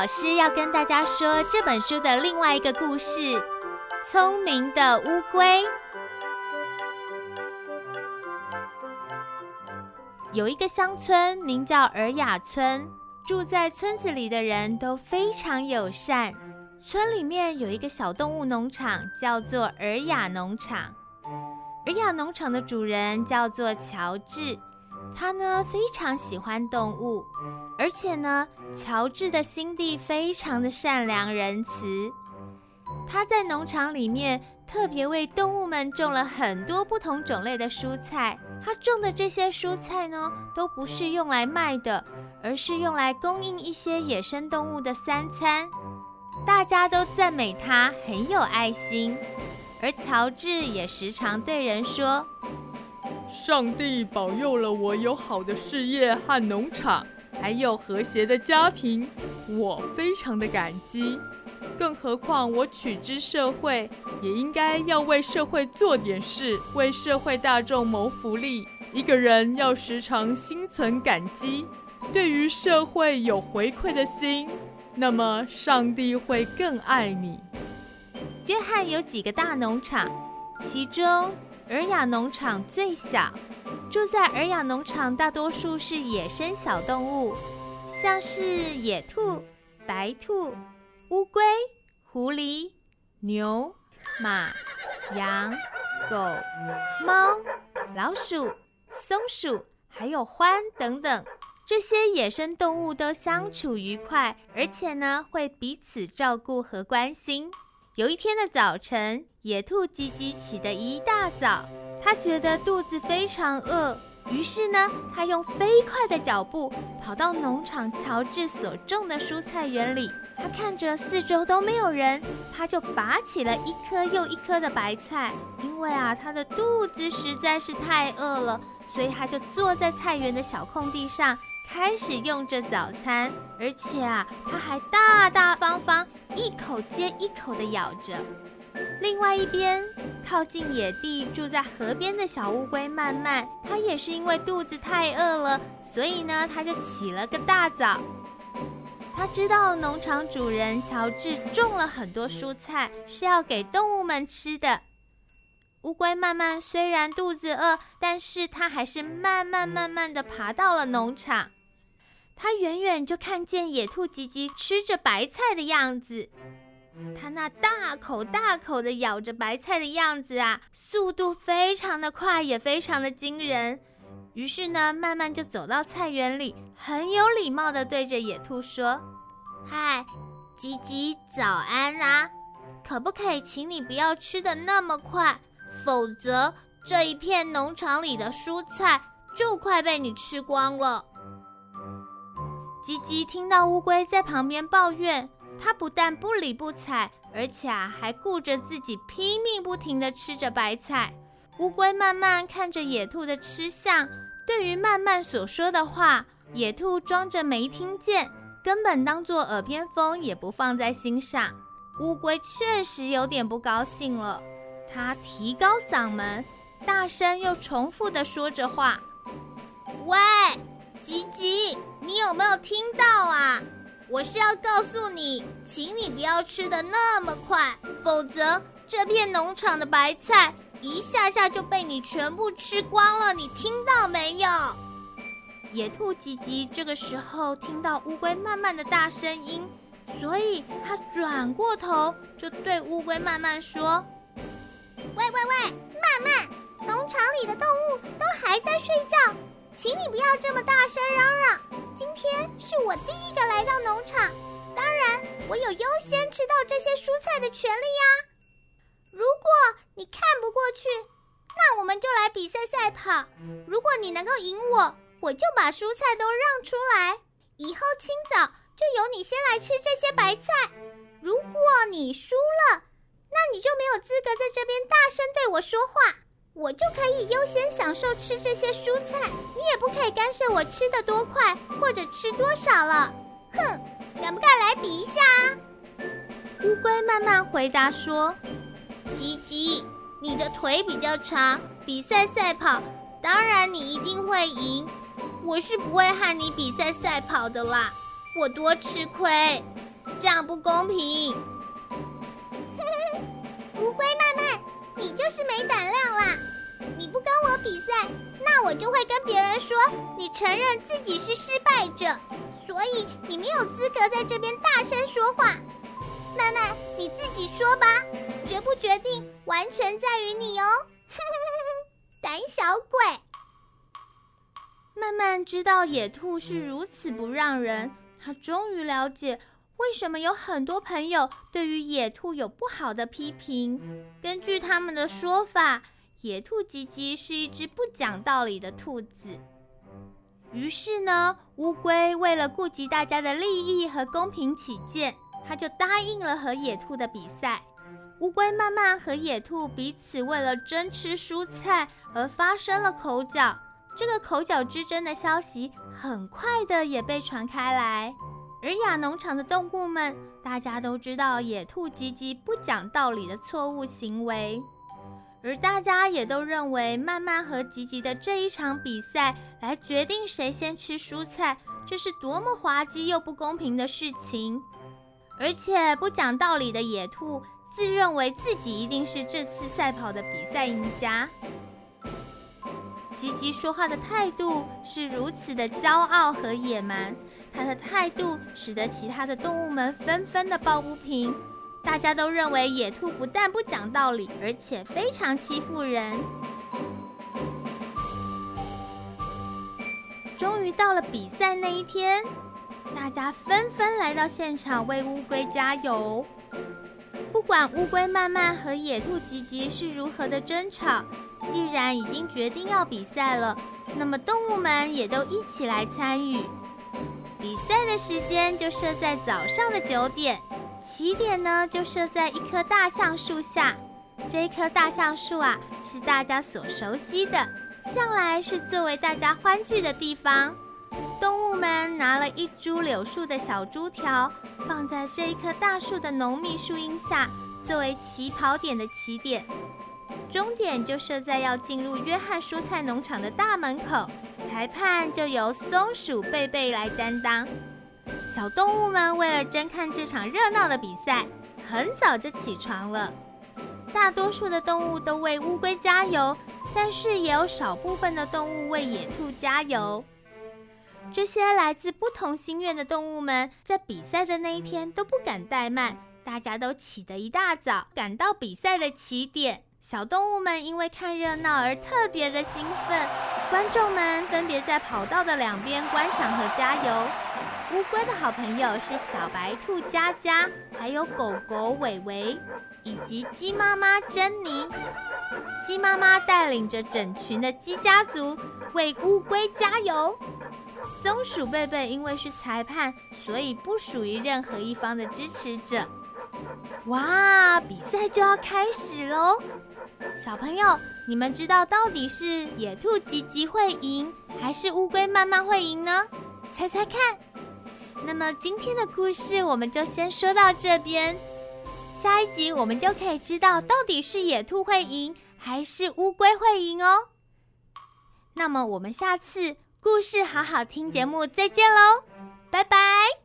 老师要跟大家说这本书的另外一个故事《聪明的乌龟》。有一个乡村名叫尔雅村，住在村子里的人都非常友善。村里面有一个小动物农场，叫做尔雅农场。尔雅农场的主人叫做乔治，他呢非常喜欢动物。而且呢，乔治的心地非常的善良仁慈。他在农场里面特别为动物们种了很多不同种类的蔬菜。他种的这些蔬菜呢，都不是用来卖的，而是用来供应一些野生动物的三餐。大家都赞美他很有爱心，而乔治也时常对人说：“上帝保佑了我有好的事业和农场。”还有和谐的家庭，我非常的感激。更何况我取之社会，也应该要为社会做点事，为社会大众谋福利。一个人要时常心存感激，对于社会有回馈的心，那么上帝会更爱你。约翰有几个大农场，其中尔雅农场最小。住在尔雅农场，大多数是野生小动物，像是野兔、白兔、乌龟、狐狸、牛、马、羊、狗、猫、老鼠、松鼠，还有獾等等。这些野生动物都相处愉快，而且呢会彼此照顾和关心。有一天的早晨，野兔吉吉起得一大早。他觉得肚子非常饿，于是呢，他用飞快的脚步跑到农场乔治所种的蔬菜园里。他看着四周都没有人，他就拔起了一颗又一颗的白菜。因为啊，他的肚子实在是太饿了，所以他就坐在菜园的小空地上，开始用着早餐。而且啊，他还大大方方一口接一口的咬着。另外一边，靠近野地、住在河边的小乌龟曼曼，它也是因为肚子太饿了，所以呢，它就起了个大早。它知道农场主人乔治种了很多蔬菜，是要给动物们吃的。乌龟曼曼虽然肚子饿，但是它还是慢慢慢慢的爬到了农场。它远远就看见野兔吉吉吃着白菜的样子。他那大口大口的咬着白菜的样子啊，速度非常的快，也非常的惊人。于是呢，慢慢就走到菜园里，很有礼貌的对着野兔说：“嗨，吉吉，早安啊！可不可以请你不要吃的那么快，否则这一片农场里的蔬菜就快被你吃光了。”吉吉听到乌龟在旁边抱怨。他不但不理不睬，而且啊还顾着自己拼命不停地吃着白菜。乌龟慢慢看着野兔的吃相，对于慢慢所说的话，野兔装着没听见，根本当作耳边风，也不放在心上。乌龟确实有点不高兴了，它提高嗓门，大声又重复地说着话：“喂，吉吉，你有没有听到啊？”我是要告诉你，请你不要吃的那么快，否则这片农场的白菜一下下就被你全部吃光了。你听到没有？野兔吉吉这个时候听到乌龟慢慢的大声音，所以他转过头就对乌龟慢慢说：“喂喂喂，慢慢！农场里的动物都还在睡觉，请你不要这么大声嚷嚷。今天是我第一个来到农场，当然我有优先吃到这些蔬菜的权利呀。如果你看不过去，那我们就来比赛赛跑。如果你能够赢我，我就把蔬菜都让出来，以后清早就由你先来吃这些白菜。如果你输了，那你就没有资格在这边大声对我说话，我就可以优先享受吃这些蔬菜，你也不可以干涉我吃的多快或者吃多少了。哼，敢不敢来比一下？乌龟慢慢回答说：“吉吉，你的腿比较长，比赛赛跑，当然你一定会赢。我是不会和你比赛赛跑的啦，我多吃亏，这样不公平。”乌龟慢慢，你就是没胆量啦！不跟我比赛，那我就会跟别人说你承认自己是失败者，所以你没有资格在这边大声说话。慢慢，你自己说吧，决不决定完全在于你哦。胆小鬼！慢慢知道野兔是如此不让人，他终于了解。为什么有很多朋友对于野兔有不好的批评？根据他们的说法，野兔吉吉是一只不讲道理的兔子。于是呢，乌龟为了顾及大家的利益和公平起见，他就答应了和野兔的比赛。乌龟慢慢和野兔彼此为了争吃蔬菜而发生了口角，这个口角之争的消息很快的也被传开来。尔雅农场的动物们，大家都知道野兔吉吉不讲道理的错误行为，而大家也都认为慢慢和吉吉的这一场比赛来决定谁先吃蔬菜，这是多么滑稽又不公平的事情。而且不讲道理的野兔自认为自己一定是这次赛跑的比赛赢家。吉吉说话的态度是如此的骄傲和野蛮。他的态度使得其他的动物们纷纷的抱不平，大家都认为野兔不但不讲道理，而且非常欺负人。终于到了比赛那一天，大家纷纷来到现场为乌龟加油。不管乌龟慢慢和野兔吉吉是如何的争吵，既然已经决定要比赛了，那么动物们也都一起来参与。比赛的时间就设在早上的九点，起点呢就设在一棵大橡树下。这一棵大橡树啊，是大家所熟悉的，向来是作为大家欢聚的地方。动物们拿了一株柳树的小竹条，放在这一棵大树的浓密树荫下，作为起跑点的起点。终点就设在要进入约翰蔬菜农场的大门口，裁判就由松鼠贝贝来担当。小动物们为了争看这场热闹的比赛，很早就起床了。大多数的动物都为乌龟加油，但是也有少部分的动物为野兔加油。这些来自不同心愿的动物们，在比赛的那一天都不敢怠慢，大家都起得一大早，赶到比赛的起点。小动物们因为看热闹而特别的兴奋，观众们分别在跑道的两边观赏和加油。乌龟的好朋友是小白兔佳佳，还有狗狗伟伟，以及鸡妈妈珍妮。鸡妈妈带领着整群的鸡家族为乌龟加油。松鼠贝贝因为是裁判，所以不属于任何一方的支持者。哇，比赛就要开始喽！小朋友，你们知道到底是野兔吉吉会赢，还是乌龟慢慢会赢呢？猜猜看。那么今天的故事我们就先说到这边，下一集我们就可以知道到底是野兔会赢，还是乌龟会赢哦。那么我们下次故事好好听节目再见喽，拜拜。